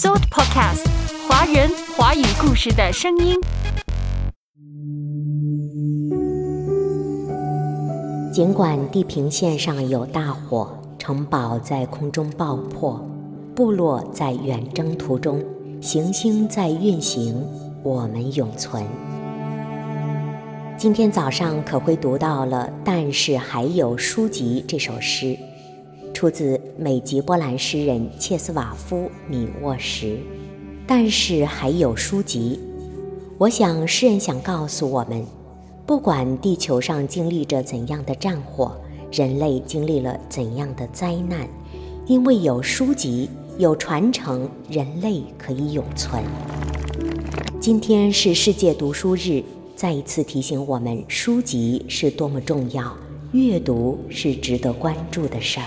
Shout Podcast，华人华语故事的声音。尽管地平线上有大火，城堡在空中爆破，部落在远征途中，行星在运行，我们永存。今天早上可会读到了，但是还有书籍这首诗，出自美籍波兰诗人切斯瓦夫·米沃什。但是还有书籍，我想诗人想告诉我们，不管地球上经历着怎样的战火，人类经历了怎样的灾难，因为有书籍，有传承，人类可以永存。今天是世界读书日。再一次提醒我们，书籍是多么重要，阅读是值得关注的事儿。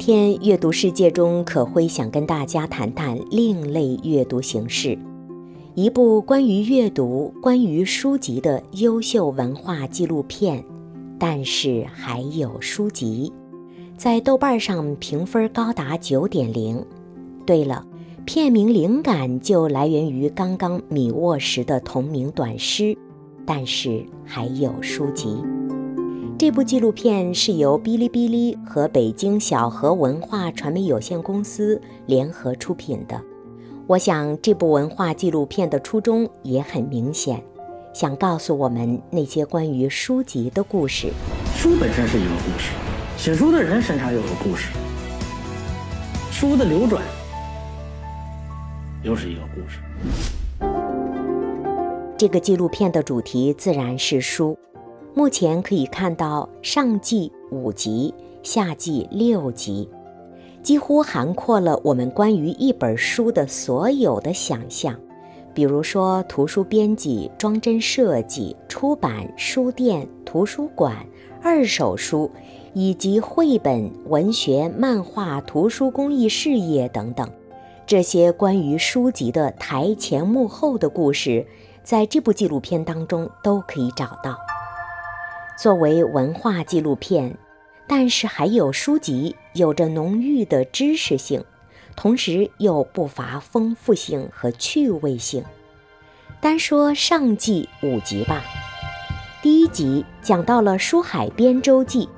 今天阅读世界中，可辉想跟大家谈谈另类阅读形式，一部关于阅读、关于书籍的优秀文化纪录片。但是还有书籍，在豆瓣上评分高达九点零。对了，片名灵感就来源于刚刚米沃什的同名短诗。但是还有书籍。这部纪录片是由哔哩哔哩和北京小河文化传媒有限公司联合出品的。我想，这部文化纪录片的初衷也很明显，想告诉我们那些关于书籍的故事。书本身是一个故事，写书的人身上有个故事，书的流转又是一个故事。这个纪录片的主题自然是书。目前可以看到上季五集，下季六集，几乎涵括了我们关于一本书的所有的想象，比如说图书编辑、装帧设计、出版、书店、图书馆、二手书，以及绘本、文学、漫画、图书公益事业等等，这些关于书籍的台前幕后的故事，在这部纪录片当中都可以找到。作为文化纪录片，但是还有书籍，有着浓郁的知识性，同时又不乏丰富性和趣味性。单说上季五集吧，第一集讲到了书海编舟记，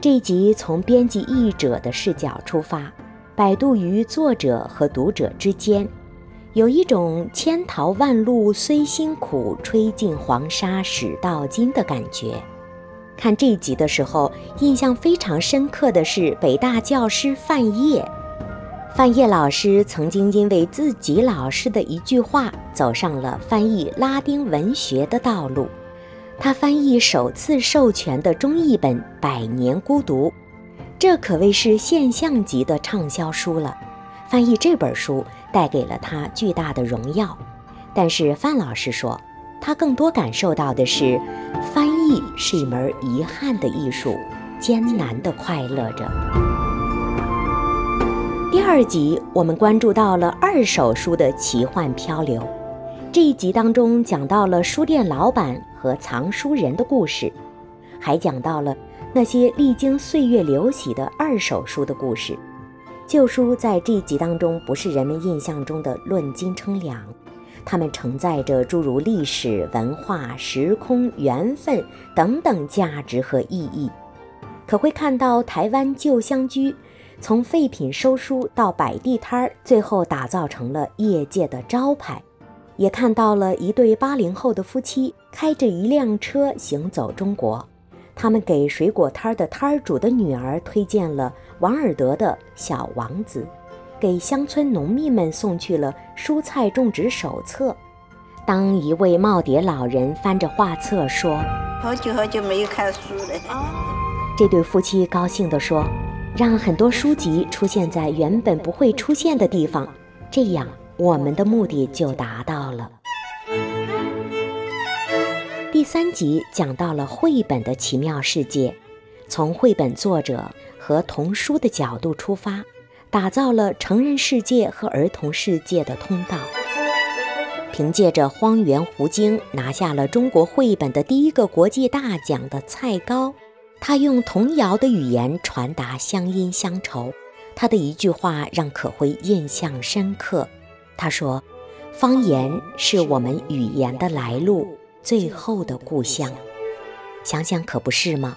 这集从编辑译者的视角出发，摆渡于作者和读者之间，有一种千淘万漉虽辛苦，吹尽黄沙始到金的感觉。看这集的时候，印象非常深刻的是北大教师范晔。范晔老师曾经因为自己老师的一句话，走上了翻译拉丁文学的道路。他翻译首次授权的中译本《百年孤独》，这可谓是现象级的畅销书了。翻译这本书带给了他巨大的荣耀，但是范老师说。他更多感受到的是，译是一门遗憾的艺术，艰难地快乐着。第二集，我们关注到了二手书的奇幻漂流。这一集当中讲到了书店老板和藏书人的故事，还讲到了那些历经岁月流洗的二手书的故事。旧书在这一集当中不是人们印象中的论斤称两。它们承载着诸如历史文化、时空、缘分等等价值和意义，可会看到台湾旧乡居从废品收书到摆地摊儿，最后打造成了业界的招牌；也看到了一对八零后的夫妻开着一辆车行走中国，他们给水果摊儿的摊儿主的女儿推荐了王尔德的《小王子》。给乡村农民们送去了蔬菜种植手册。当一位耄耋老人翻着画册说：“好久好久没有看书了。”这对夫妻高兴地说：“让很多书籍出现在原本不会出现的地方，这样我们的目的就达到了。第三集讲到了绘本的奇妙世界，从绘本作者和童书的角度出发，打造了成人世界和儿童世界的通道。凭借着《荒原狐精》拿下了中国绘本的第一个国际大奖的蔡高，他用童谣的语言传达乡音乡愁。他的一句话让可辉印象深刻，他说：“方言是我们语言的来路。”最后的故乡，想想可不是吗？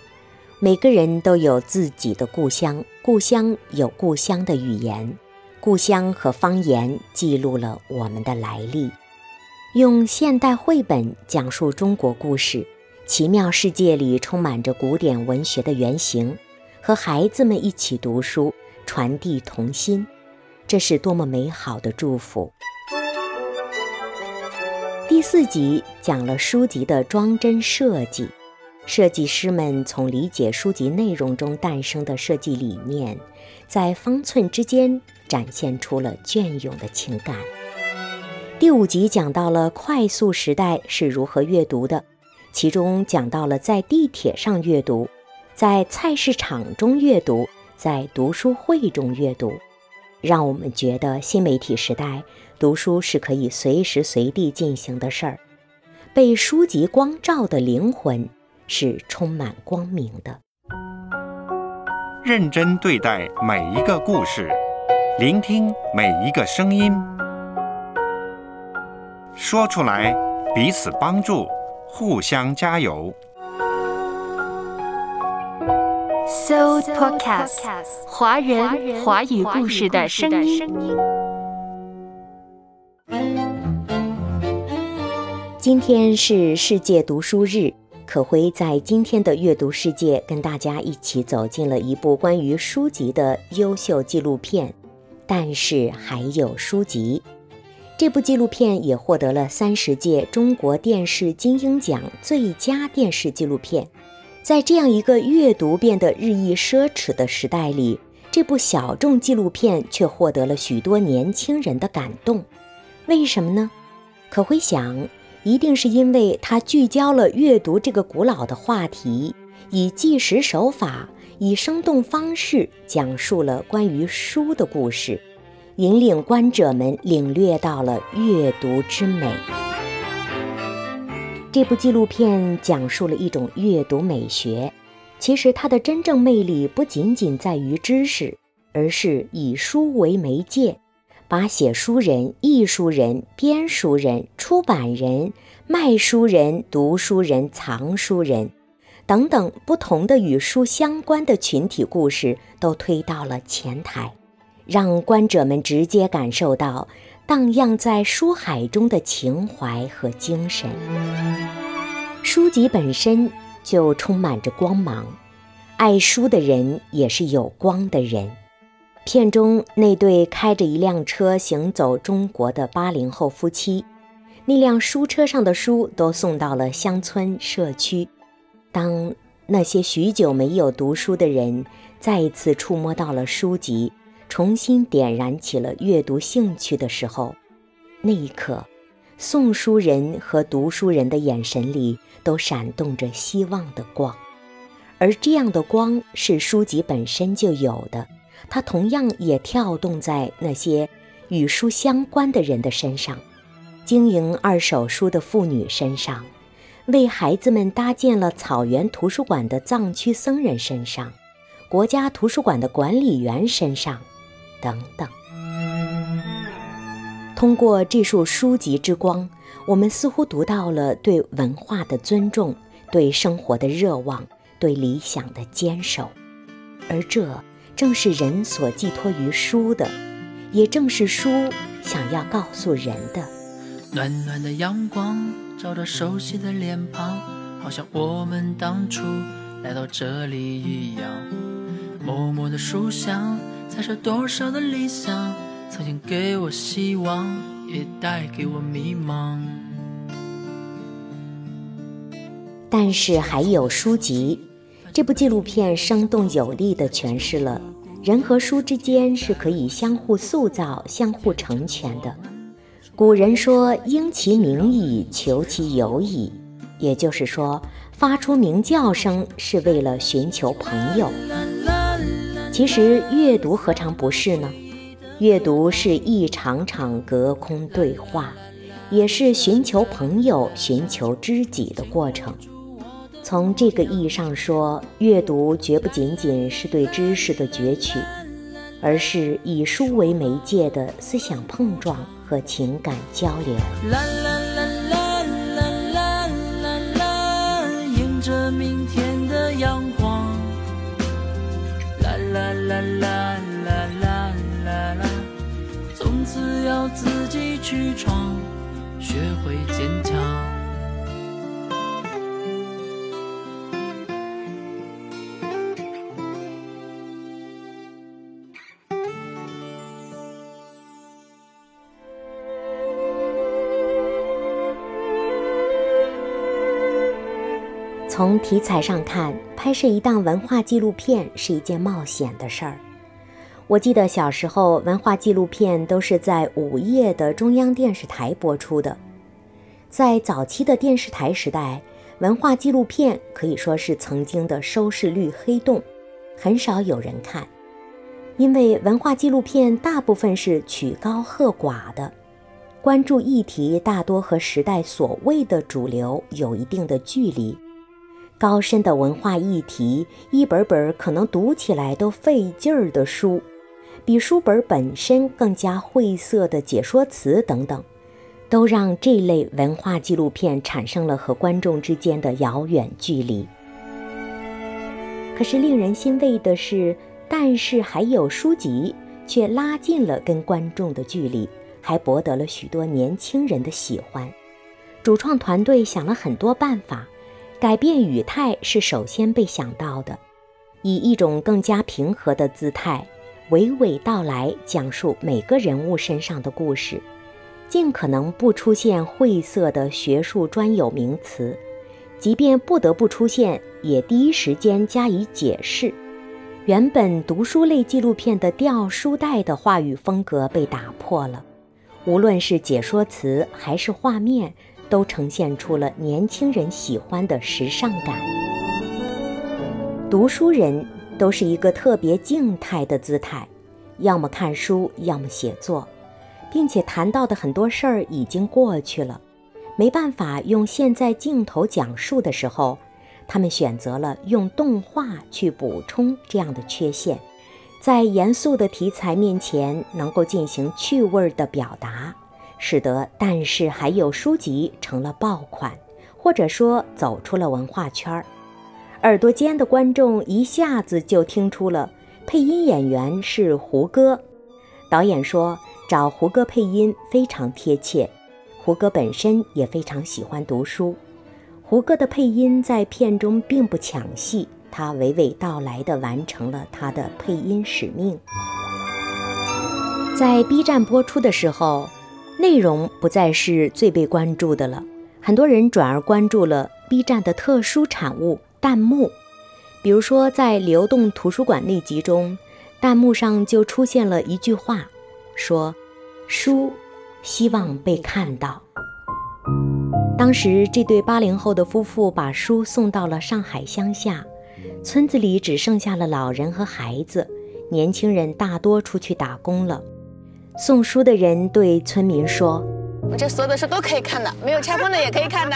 每个人都有自己的故乡，故乡有故乡的语言，故乡和方言记录了我们的来历。用现代绘本讲述中国故事，奇妙世界里充满着古典文学的原型，和孩子们一起读书，传递童心，这是多么美好的祝福！第四集讲了书籍的装帧设计，设计师们从理解书籍内容中诞生的设计理念，在方寸之间展现出了隽永的情感。第五集讲到了快速时代是如何阅读的，其中讲到了在地铁上阅读，在菜市场中阅读，在读书会中阅读。让我们觉得新媒体时代读书是可以随时随地进行的事儿，被书籍光照的灵魂是充满光明的。认真对待每一个故事，聆听每一个声音，说出来，彼此帮助，互相加油。So Podcast，华人华语故事的声音。今天是世界读书日，可辉在今天的阅读世界跟大家一起走进了一部关于书籍的优秀纪录片。但是还有书籍，这部纪录片也获得了三十届中国电视金鹰奖最佳电视纪录片。在这样一个阅读变得日益奢侈的时代里，这部小众纪录片却获得了许多年轻人的感动。为什么呢？可辉想，一定是因为它聚焦了阅读这个古老的话题，以纪实手法、以生动方式讲述了关于书的故事，引领观者们领略到了阅读之美。这部纪录片讲述了一种阅读美学，其实它的真正魅力不仅仅在于知识，而是以书为媒介，把写书人、译书人、编书人、出版人、卖书人、读书人、藏书人等等不同的与书相关的群体故事都推到了前台，让观者们直接感受到。荡漾在书海中的情怀和精神，书籍本身就充满着光芒，爱书的人也是有光的人。片中那对开着一辆车行走中国的八零后夫妻，那辆书车上的书都送到了乡村社区。当那些许久没有读书的人再一次触摸到了书籍。重新点燃起了阅读兴趣的时候，那一刻，送书人和读书人的眼神里都闪动着希望的光，而这样的光是书籍本身就有的，它同样也跳动在那些与书相关的人的身上，经营二手书的妇女身上，为孩子们搭建了草原图书馆的藏区僧人身上，国家图书馆的管理员身上。等等，通过这束书籍之光，我们似乎读到了对文化的尊重，对生活的热望，对理想的坚守。而这正是人所寄托于书的，也正是书想要告诉人的。暖暖的阳光照着熟悉的脸庞，好像我们当初来到这里一样。默默的书香。猜测多少的理想，曾经给我希望，也带给我迷茫。但是还有书籍，这部纪录片生动有力地诠释了人和书之间是可以相互塑造、相互成全的。古人说：“应其名矣，求其友矣。”也就是说，发出鸣叫声是为了寻求朋友。其实阅读何尝不是呢？阅读是一场场隔空对话，也是寻求朋友、寻求知己的过程。从这个意义上说，阅读绝不仅仅是对知识的攫取，而是以书为媒介的思想碰撞和情感交流。啦啦啦啦啦啦啦啦，迎着明天的阳光。啦啦啦啦啦啦啦啦，从此要自己去闯，学会坚强。从题材上看，拍摄一档文化纪录片是一件冒险的事儿。我记得小时候，文化纪录片都是在午夜的中央电视台播出的。在早期的电视台时代，文化纪录片可以说是曾经的收视率黑洞，很少有人看。因为文化纪录片大部分是曲高和寡的，关注议题大多和时代所谓的主流有一定的距离。高深的文化议题，一本本可能读起来都费劲儿的书，比书本本身更加晦涩的解说词等等，都让这类文化纪录片产生了和观众之间的遥远距离。可是令人欣慰的是，但是还有书籍却拉近了跟观众的距离，还博得了许多年轻人的喜欢。主创团队想了很多办法。改变语态是首先被想到的，以一种更加平和的姿态，娓娓道来，讲述每个人物身上的故事，尽可能不出现晦涩的学术专有名词，即便不得不出现，也第一时间加以解释。原本读书类纪录片的掉书袋的话语风格被打破了，无论是解说词还是画面。都呈现出了年轻人喜欢的时尚感。读书人都是一个特别静态的姿态，要么看书，要么写作，并且谈到的很多事儿已经过去了，没办法用现在镜头讲述的时候，他们选择了用动画去补充这样的缺陷，在严肃的题材面前能够进行趣味的表达。使得，但是还有书籍成了爆款，或者说走出了文化圈儿。耳朵尖的观众一下子就听出了配音演员是胡歌。导演说找胡歌配音非常贴切。胡歌本身也非常喜欢读书。胡歌的配音在片中并不抢戏，他娓娓道来地完成了他的配音使命。在 B 站播出的时候。内容不再是最被关注的了，很多人转而关注了 B 站的特殊产物——弹幕。比如说，在流动图书馆那集中，弹幕上就出现了一句话，说：“书希望被看到。”当时，这对八零后的夫妇把书送到了上海乡下，村子里只剩下了老人和孩子，年轻人大多出去打工了。送书的人对村民说：“我这所有的书都可以看的，没有拆封的也可以看的。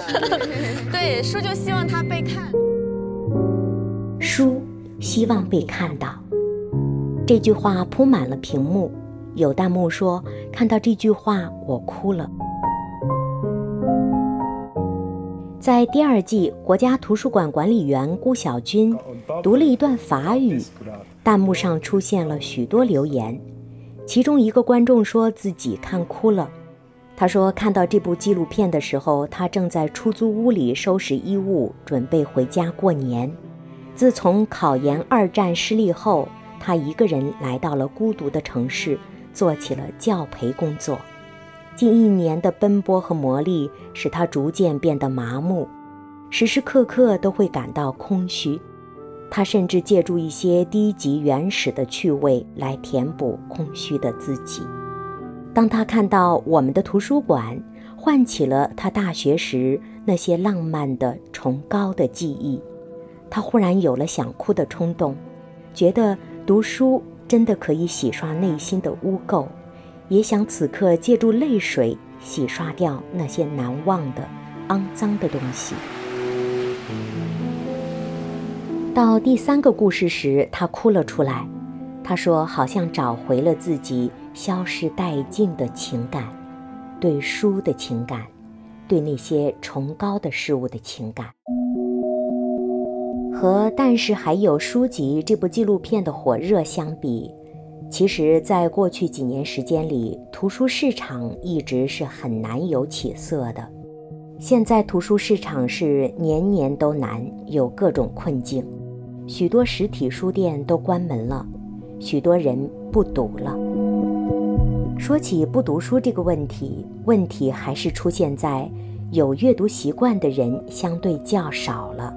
对，书就希望它被看。书希望被看到。”这句话铺满了屏幕。有弹幕说：“看到这句话，我哭了。”在第二季，国家图书馆管理员顾小军读了一段法语，弹幕上出现了许多留言。其中一个观众说自己看哭了。他说，看到这部纪录片的时候，他正在出租屋里收拾衣物，准备回家过年。自从考研二战失利后，他一个人来到了孤独的城市，做起了教培工作。近一年的奔波和磨砺，使他逐渐变得麻木，时时刻刻都会感到空虚。他甚至借助一些低级原始的趣味来填补空虚的自己。当他看到我们的图书馆，唤起了他大学时那些浪漫的、崇高的记忆，他忽然有了想哭的冲动，觉得读书真的可以洗刷内心的污垢，也想此刻借助泪水洗刷掉那些难忘的、肮脏的东西。到第三个故事时，他哭了出来。他说：“好像找回了自己消失殆尽的情感，对书的情感，对那些崇高的事物的情感。”和《但是还有书籍》这部纪录片的火热相比，其实，在过去几年时间里，图书市场一直是很难有起色的。现在图书市场是年年都难，有各种困境。许多实体书店都关门了，许多人不读了。说起不读书这个问题，问题还是出现在有阅读习惯的人相对较少了。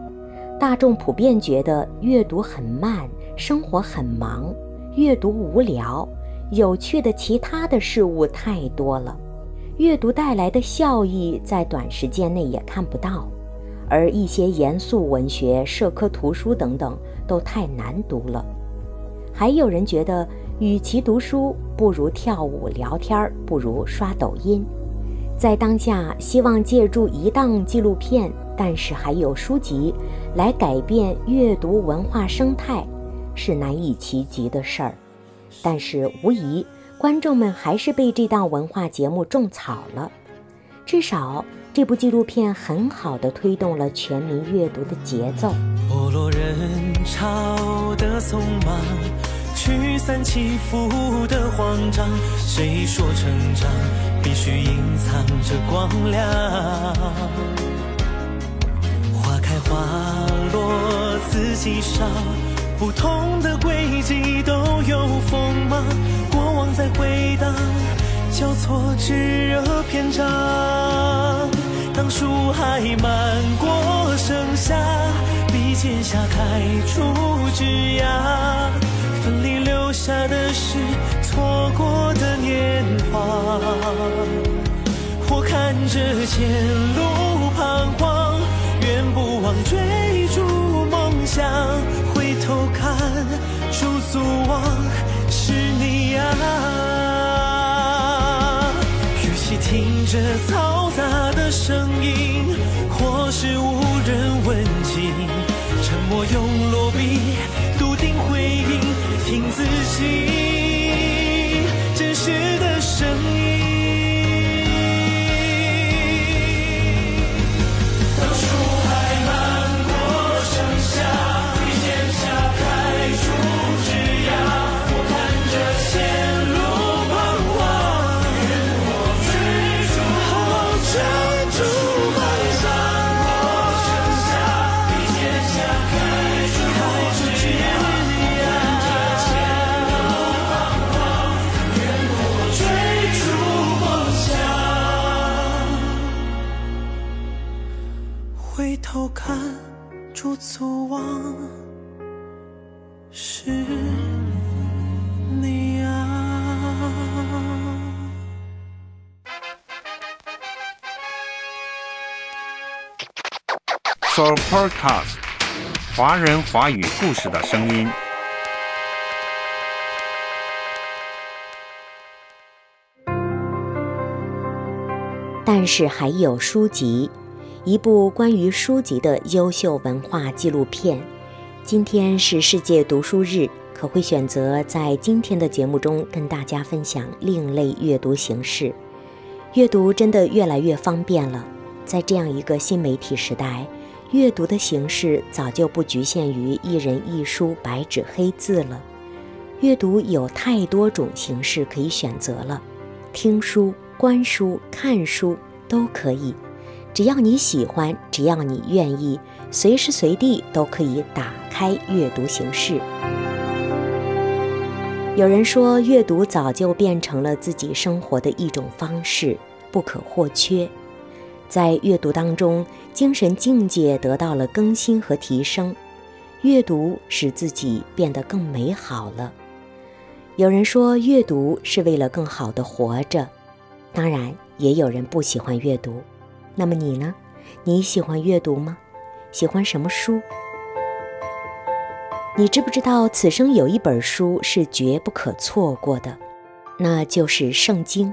大众普遍觉得阅读很慢，生活很忙，阅读无聊，有趣的其他的事物太多了，阅读带来的效益在短时间内也看不到。而一些严肃文学、社科图书等等都太难读了。还有人觉得，与其读书，不如跳舞、聊天，不如刷抖音。在当下，希望借助一档纪录片，但是还有书籍，来改变阅读文化生态，是难以企及的事儿。但是无疑，观众们还是被这档文化节目种草了，至少。这部纪录片很好的推动了全民阅读的节奏。没落人潮的匆忙，驱散起伏的慌张。谁说成长必须隐藏着光亮？花开花落四季少，不同的轨迹都有锋芒。过往在回荡，交错炙热篇章。树还漫过盛夏，笔尖下开出枝桠，分离留下的是错过的年华。我看着前路彷徨，远不忘追逐梦想。回头看，驻足望，是你啊。听着嘈杂的声音，或是无人问津，沉默用落笔，笃定回应，听自己。华人华语故事的声音。但是还有书籍，一部关于书籍的优秀文化纪录片。今天是世界读书日，可会选择在今天的节目中跟大家分享另类阅读形式。阅读真的越来越方便了，在这样一个新媒体时代，阅读的形式早就不局限于一人一书、白纸黑字了。阅读有太多种形式可以选择了，听书、观书、看书都可以，只要你喜欢，只要你愿意，随时随地都可以打开阅读形式。有人说，阅读早就变成了自己生活的一种方式，不可或缺。在阅读当中，精神境界得到了更新和提升。阅读使自己变得更美好了。有人说，阅读是为了更好的活着。当然，也有人不喜欢阅读。那么你呢？你喜欢阅读吗？喜欢什么书？你知不知道，此生有一本书是绝不可错过的，那就是《圣经》。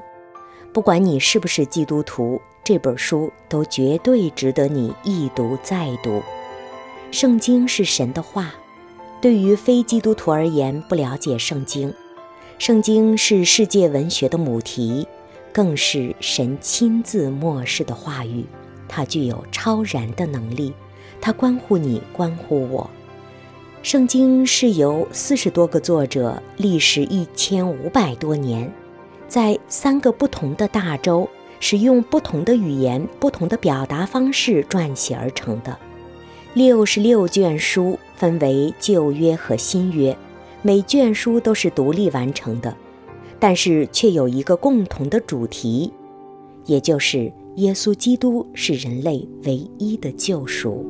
不管你是不是基督徒，这本书都绝对值得你一读再读。《圣经》是神的话，对于非基督徒而言，不了解《圣经》，《圣经》是世界文学的母题，更是神亲自漠视的话语。它具有超然的能力，它关乎你，关乎我。圣经是由四十多个作者，历时一千五百多年，在三个不同的大洲，使用不同的语言、不同的表达方式撰写而成的。六十六卷书分为旧约和新约，每卷书都是独立完成的，但是却有一个共同的主题，也就是耶稣基督是人类唯一的救赎。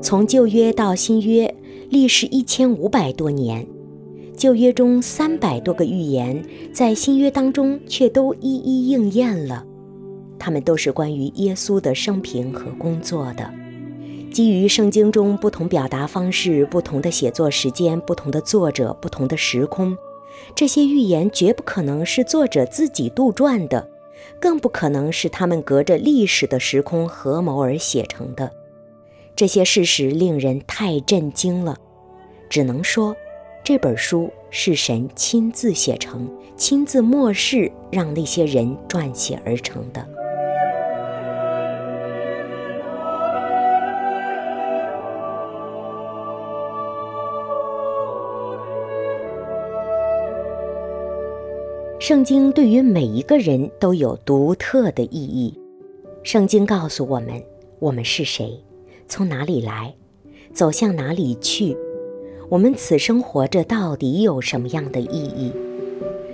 从旧约到新约，历时一千五百多年。旧约中三百多个预言，在新约当中却都一一应验了。它们都是关于耶稣的生平和工作的。基于圣经中不同表达方式、不同的写作时间、不同的作者、不同的时空，这些预言绝不可能是作者自己杜撰的，更不可能是他们隔着历史的时空合谋而写成的。这些事实令人太震惊了，只能说，这本书是神亲自写成、亲自漠视，让那些人撰写而成的。圣经对于每一个人都有独特的意义。圣经告诉我们，我们是谁。从哪里来，走向哪里去？我们此生活着到底有什么样的意义？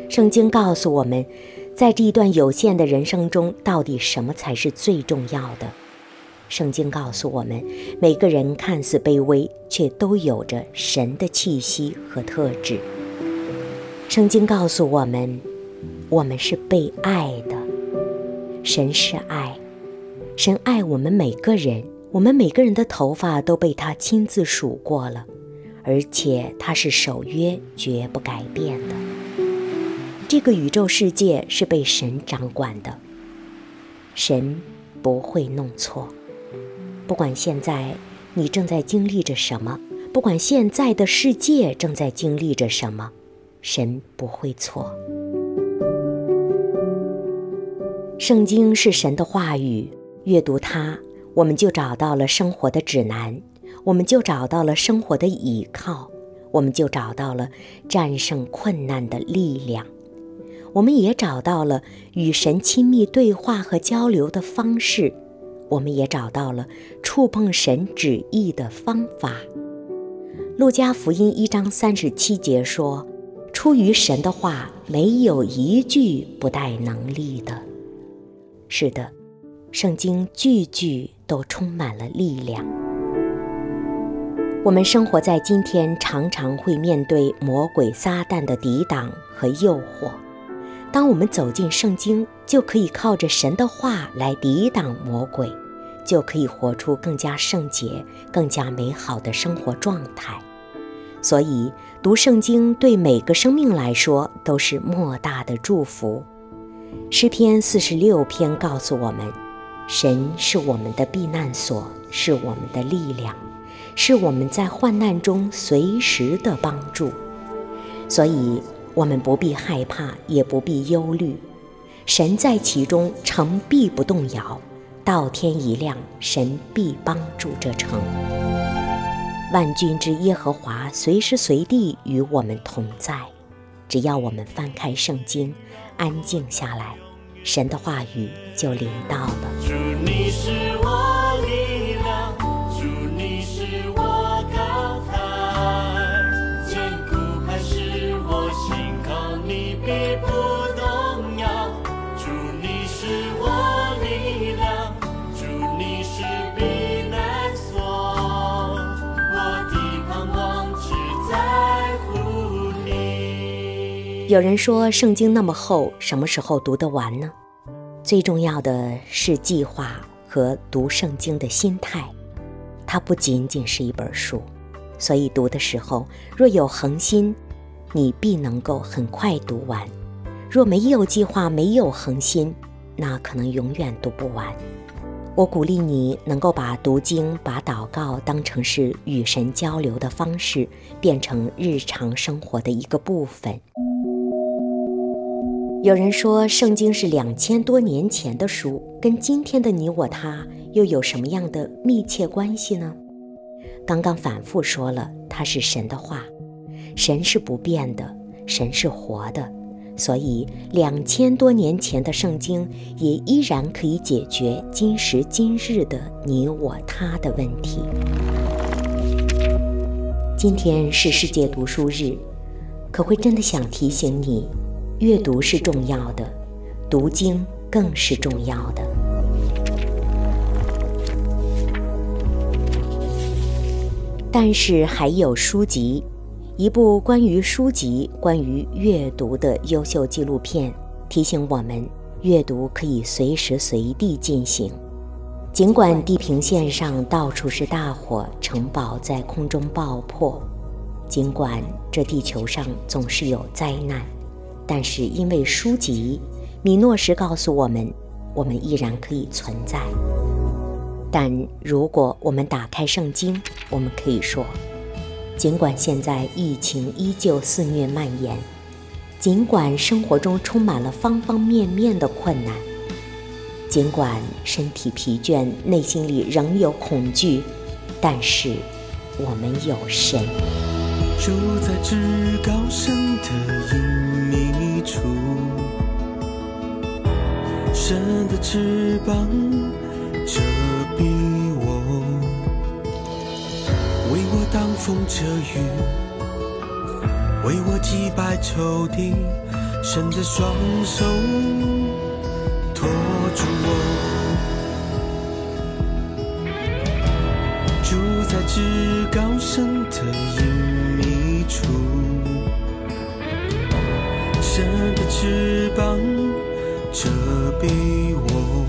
圣经告诉我们，在这一段有限的人生中，到底什么才是最重要的？圣经告诉我们，每个人看似卑微，却都有着神的气息和特质。圣经告诉我们，我们是被爱的，神是爱，神爱我们每个人。我们每个人的头发都被他亲自数过了，而且他是守约，绝不改变的。这个宇宙世界是被神掌管的，神不会弄错。不管现在你正在经历着什么，不管现在的世界正在经历着什么，神不会错。圣经是神的话语，阅读它。我们就找到了生活的指南，我们就找到了生活的依靠，我们就找到了战胜困难的力量，我们也找到了与神亲密对话和交流的方式，我们也找到了触碰神旨意的方法。路加福音一章三十七节说：“出于神的话，没有一句不带能力的。”是的，圣经句句。都充满了力量。我们生活在今天，常常会面对魔鬼撒旦的抵挡和诱惑。当我们走进圣经，就可以靠着神的话来抵挡魔鬼，就可以活出更加圣洁、更加美好的生活状态。所以，读圣经对每个生命来说都是莫大的祝福。诗篇四十六篇告诉我们。神是我们的避难所，是我们的力量，是我们在患难中随时的帮助。所以，我们不必害怕，也不必忧虑。神在其中，城必不动摇。到天一亮，神必帮助这城。万军之耶和华随时随地与我们同在。只要我们翻开圣经，安静下来。神的话语就临到了。有人说圣经那么厚，什么时候读得完呢？最重要的是计划和读圣经的心态。它不仅仅是一本书，所以读的时候若有恒心，你必能够很快读完；若没有计划、没有恒心，那可能永远读不完。我鼓励你能够把读经、把祷告当成是与神交流的方式，变成日常生活的一个部分。有人说，圣经是两千多年前的书，跟今天的你我他又有什么样的密切关系呢？刚刚反复说了，它是神的话，神是不变的，神是活的。所以，两千多年前的圣经也依然可以解决今时今日的你我他的问题。今天是世界读书日，可会真的想提醒你，阅读是重要的，读经更是重要的。但是还有书籍。一部关于书籍、关于阅读的优秀纪录片，提醒我们：阅读可以随时随地进行。尽管地平线上到处是大火，城堡在空中爆破；尽管这地球上总是有灾难，但是因为书籍，米诺什告诉我们，我们依然可以存在。但如果我们打开圣经，我们可以说。尽管现在疫情依旧肆虐蔓延，尽管生活中充满了方方面面的困难，尽管身体疲倦，内心里仍有恐惧，但是我们有神。住在至高神的隐秘处，神的翅膀遮蔽我，为我。挡风遮雨，为我击败仇敌，神的双手托住我。住在至高神的隐秘处，神的翅膀遮蔽我，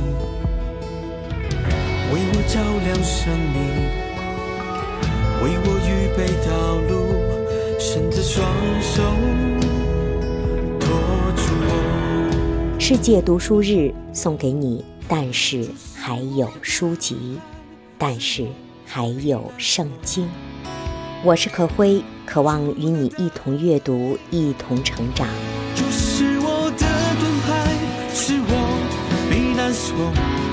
为我照亮生命。为我预备道路，伸着双手托住我。世界读书日送给你，但是还有书籍，但是还有圣经。我是可辉，渴望与你一同阅读，一同成长。我避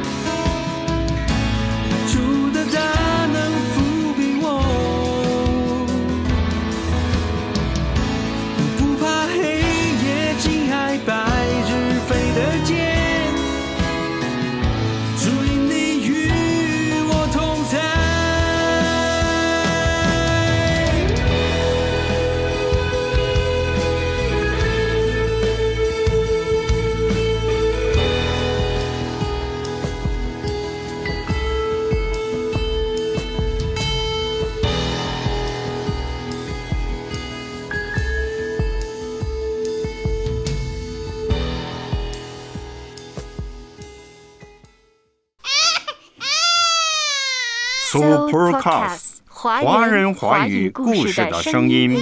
难所。Supercast，华人华语故事的声音。